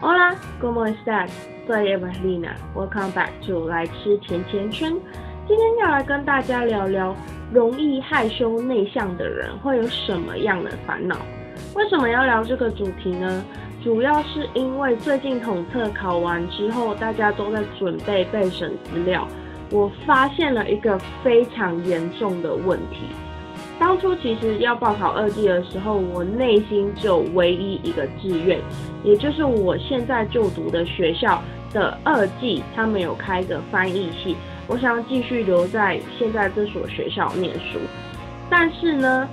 Hola, ¿cómo estás? Soy Evelina. Welcome back to 来吃甜甜圈。今天要来跟大家聊聊，容易害羞内向的人会有什么样的烦恼？为什么要聊这个主题呢？主要是因为最近统测考完之后，大家都在准备备审资料，我发现了一个非常严重的问题。当初其实要报考二技的时候，我内心只有唯一一个志愿，也就是我现在就读的学校的二技，他们有开个翻译系，我想继续留在现在这所学校念书。但是呢，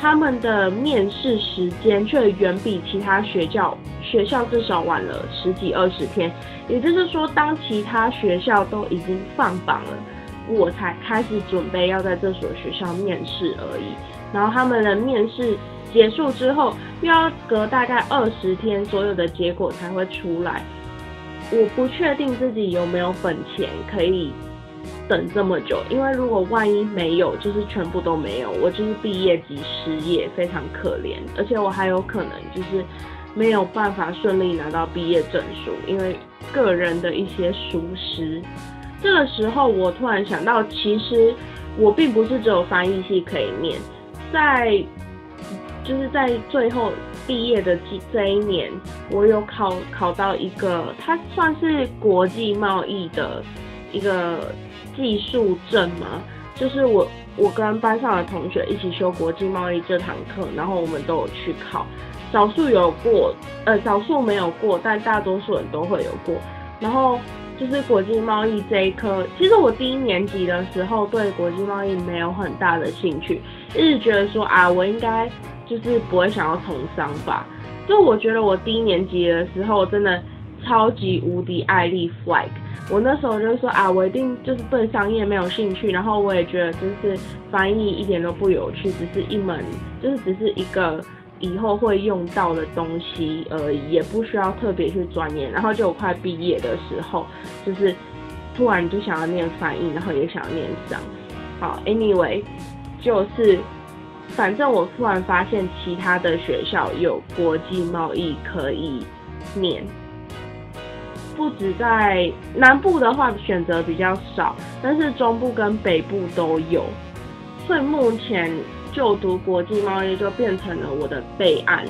他们的面试时间却远比其他学校学校至少晚了十几二十天，也就是说，当其他学校都已经放榜了。我才开始准备要在这所学校面试而已，然后他们的面试结束之后，又要隔大概二十天，所有的结果才会出来。我不确定自己有没有本钱可以等这么久，因为如果万一没有，就是全部都没有，我就是毕业即失业，非常可怜。而且我还有可能就是没有办法顺利拿到毕业证书，因为个人的一些疏失。这个时候，我突然想到，其实我并不是只有翻译系可以念，在就是在最后毕业的这一年，我有考考到一个，它算是国际贸易的一个技术证嘛，就是我我跟班上的同学一起修国际贸易这堂课，然后我们都有去考，少数有过，呃，少数没有过，但大多数人都会有过，然后。就是国际贸易这一科，其实我第一年级的时候对国际贸易没有很大的兴趣，一直觉得说啊，我应该就是不会想要从商吧。就我觉得我第一年级的时候真的超级无敌爱立 flag，我那时候就说啊，我一定就是对商业没有兴趣，然后我也觉得就是翻译一点都不有趣，只是一门就是只是一个。以后会用到的东西而已，也不需要特别去钻研。然后就我快毕业的时候，就是突然就想要念翻译，然后也想要念商。好，anyway，就是反正我突然发现其他的学校有国际贸易可以念，不止在南部的话选择比较少，但是中部跟北部都有。所以目前。就读国际贸易就变成了我的备案，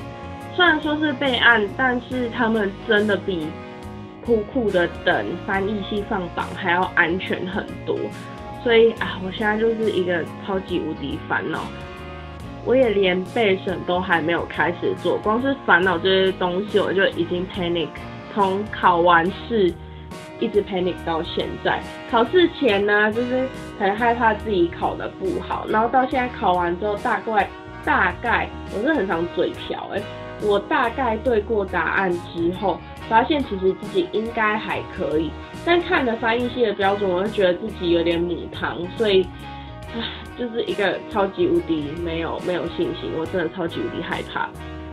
虽然说是备案，但是他们真的比苦苦的等翻译系放榜还要安全很多，所以啊，我现在就是一个超级无敌烦恼，我也连备审都还没有开始做，光是烦恼这些东西我就已经 panic，从考完试。一直 panic 到现在，考试前呢，就是很害怕自己考的不好，然后到现在考完之后，大概大概我是很常嘴瓢哎，我大概对过答案之后，发现其实自己应该还可以，但看着翻译系的标准，我就觉得自己有点母汤，所以唉，就是一个超级无敌没有没有信心，我真的超级无敌害怕。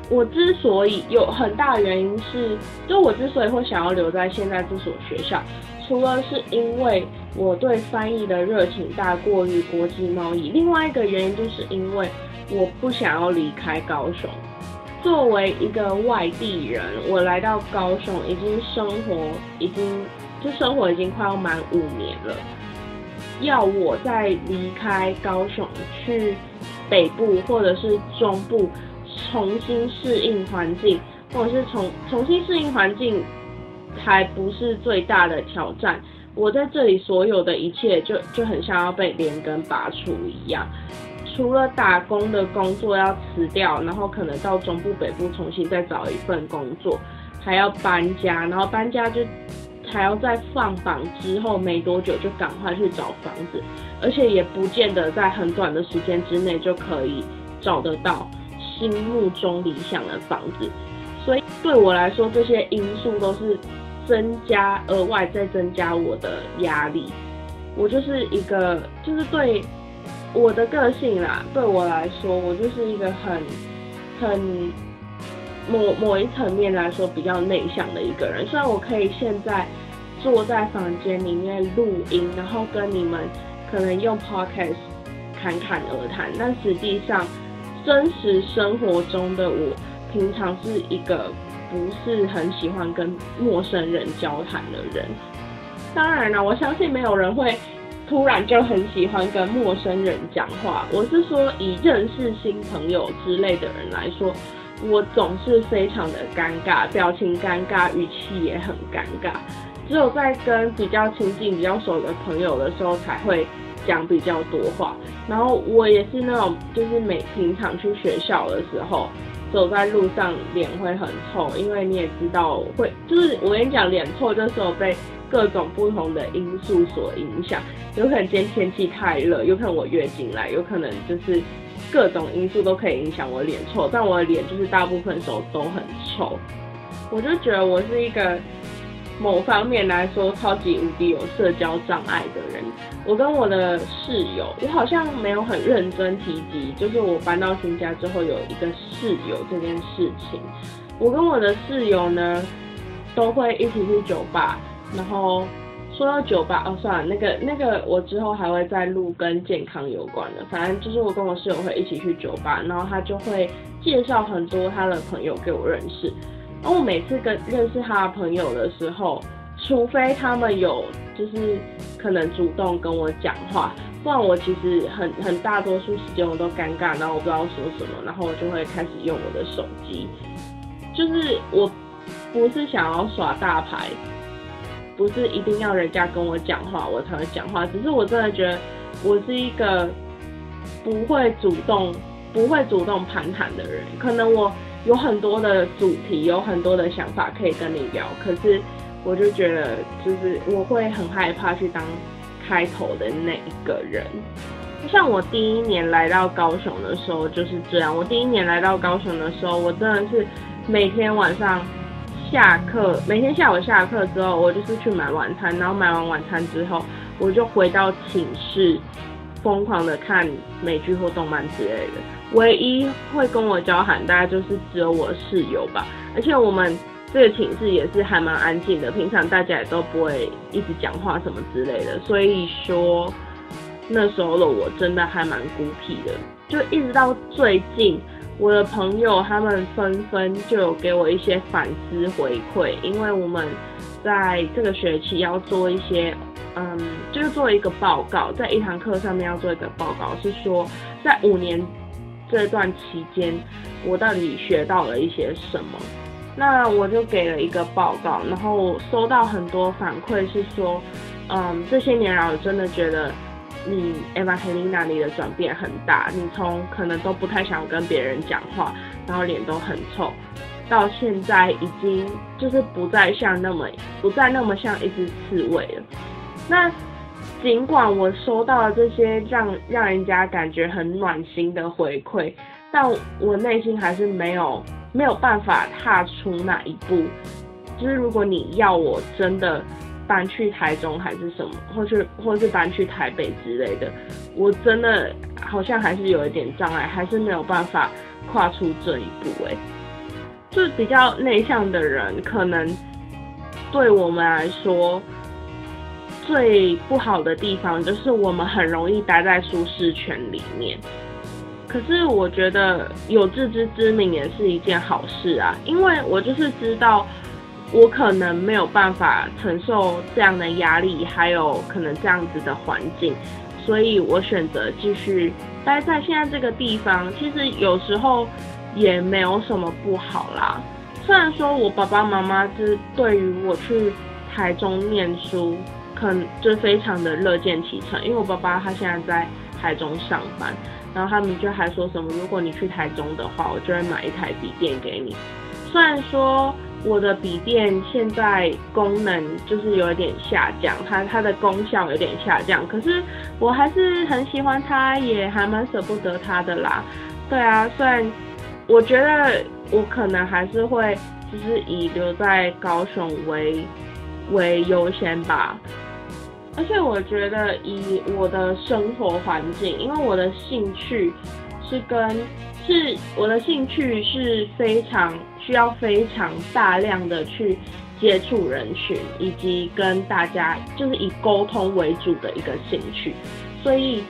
我之所以有很大原因是，就我之所以会想要留在现在这所学校，除了是因为我对翻译的热情大过于国际贸易，另外一个原因就是因为我不想要离开高雄。作为一个外地人，我来到高雄已经生活已经就生活已经快要满五年了，要我再离开高雄去北部或者是中部。重新适应环境，或者是重重新适应环境，还不是最大的挑战。我在这里所有的一切，就就很像要被连根拔除一样。除了打工的工作要辞掉，然后可能到中部、北部重新再找一份工作，还要搬家，然后搬家就还要在放榜之后没多久就赶快去找房子，而且也不见得在很短的时间之内就可以找得到。心目中理想的房子，所以对我来说，这些因素都是增加额外再增加我的压力。我就是一个，就是对我的个性啦，对我来说，我就是一个很很某某一层面来说比较内向的一个人。虽然我可以现在坐在房间里面录音，然后跟你们可能用 podcast 侃侃而谈，但实际上。真实生活中的我，平常是一个不是很喜欢跟陌生人交谈的人。当然了，我相信没有人会突然就很喜欢跟陌生人讲话。我是说，以认识新朋友之类的人来说，我总是非常的尴尬，表情尴尬，语气也很尴尬。只有在跟比较亲近、比较熟的朋友的时候，才会讲比较多话。然后我也是那种，就是每平常去学校的时候，走在路上脸会很臭，因为你也知道会，就是我跟你讲，脸臭就是有被各种不同的因素所影响。有可能今天天气太热，有可能我月经来，有可能就是各种因素都可以影响我脸臭。但我的脸就是大部分时候都很臭，我就觉得我是一个。某方面来说，超级无敌有社交障碍的人。我跟我的室友，我好像没有很认真提及，就是我搬到新家之后有一个室友这件事情。我跟我的室友呢，都会一起去酒吧。然后说到酒吧，哦，算了，那个那个，我之后还会再录跟健康有关的。反正就是我跟我室友会一起去酒吧，然后他就会介绍很多他的朋友给我认识。然后我每次跟认识他的朋友的时候，除非他们有就是可能主动跟我讲话，不然我其实很很大多数时间我都尴尬，然后我不知道说什么，然后我就会开始用我的手机。就是我不是想要耍大牌，不是一定要人家跟我讲话我才会讲话，只是我真的觉得我是一个不会主动不会主动攀谈的人，可能我。有很多的主题，有很多的想法可以跟你聊，可是我就觉得，就是我会很害怕去当开头的那一个人。像我第一年来到高雄的时候就是这样。我第一年来到高雄的时候，我真的是每天晚上下课，每天下午下课之后，我就是去买晚餐，然后买完晚餐之后，我就回到寝室，疯狂的看美剧或动漫之类的。唯一会跟我交谈，大概就是只有我室友吧。而且我们这个寝室也是还蛮安静的，平常大家也都不会一直讲话什么之类的。所以说那时候的我真的还蛮孤僻的。就一直到最近，我的朋友他们纷纷就有给我一些反思回馈，因为我们在这个学期要做一些，嗯，就是做一个报告，在一堂课上面要做一个报告，是说在五年。这段期间，我到底学到了一些什么？那我就给了一个报告，然后收到很多反馈，是说，嗯，这些年来我真的觉得你 Eva Helena 你的转变很大，你从可能都不太想跟别人讲话，然后脸都很臭，到现在已经就是不再像那么不再那么像一只刺猬了。那。尽管我收到了这些让让人家感觉很暖心的回馈，但我内心还是没有没有办法踏出那一步。就是如果你要我真的搬去台中还是什么，或是或是搬去台北之类的，我真的好像还是有一点障碍，还是没有办法跨出这一步。哎，就是比较内向的人，可能对我们来说。最不好的地方就是我们很容易待在舒适圈里面，可是我觉得有自知之明也是一件好事啊，因为我就是知道我可能没有办法承受这样的压力，还有可能这样子的环境，所以我选择继续待在现在这个地方。其实有时候也没有什么不好啦，虽然说我爸爸妈妈是对于我去台中念书。很就非常的乐见其成，因为我爸爸他现在在台中上班，然后他们就还说什么，如果你去台中的话，我就会买一台笔电给你。虽然说我的笔电现在功能就是有一点下降，它它的功效有点下降，可是我还是很喜欢它，也还蛮舍不得它的啦。对啊，虽然我觉得我可能还是会就是以留在高雄为为优先吧。而且我觉得，以我的生活环境，因为我的兴趣是跟是我的兴趣是非常需要非常大量的去接触人群，以及跟大家就是以沟通为主的一个兴趣。所以，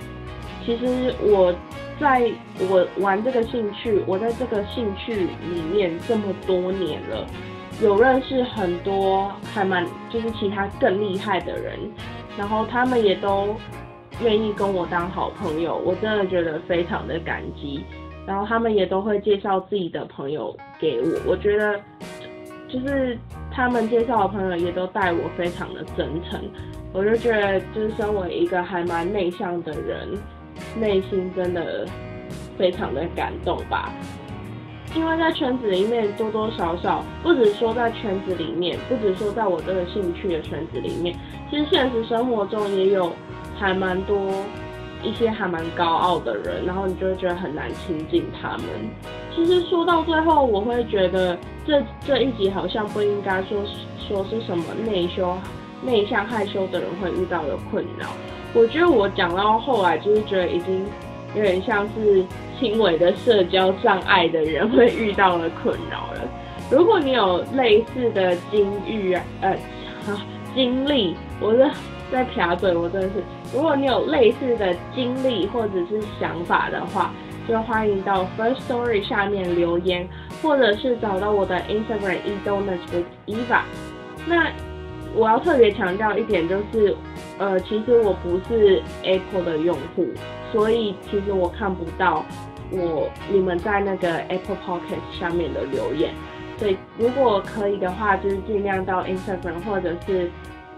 其实我在我玩这个兴趣，我在这个兴趣里面这么多年了，有认识很多还蛮就是其他更厉害的人，然后他们也都愿意跟我当好朋友，我真的觉得非常的感激。然后他们也都会介绍自己的朋友给我，我觉得就是他们介绍的朋友也都待我非常的真诚，我就觉得就是身为一个还蛮内向的人，内心真的非常的感动吧。因为在圈子里面多多少少，不止说在圈子里面，不止说在我这个兴趣的圈子里面，其实现实生活中也有还蛮多。一些还蛮高傲的人，然后你就会觉得很难亲近他们。其实说到最后，我会觉得这这一集好像不应该说说是什么内羞、内向、害羞的人会遇到的困扰。我觉得我讲到后来，就是觉得已经有点像是轻微的社交障碍的人会遇到的困扰了。如果你有类似的经遇啊，呃，经历，我是。在撇嘴，我真的是。如果你有类似的经历或者是想法的话，就欢迎到 First Story 下面留言，或者是找到我的 Instagram e d o n u t with Eva。那我要特别强调一点就是，呃，其实我不是 Apple 的用户，所以其实我看不到我你们在那个 Apple Podcast 上面的留言。所以如果可以的话，就是尽量到 Instagram 或者是。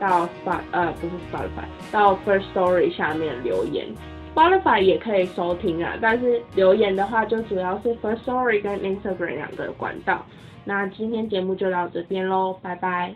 到 Spot 呃不是 Spotify，到 First Story 下面留言，Spotify 也可以收听啊，但是留言的话就主要是 First Story 跟 Instagram 两个管道。那今天节目就到这边喽，拜拜。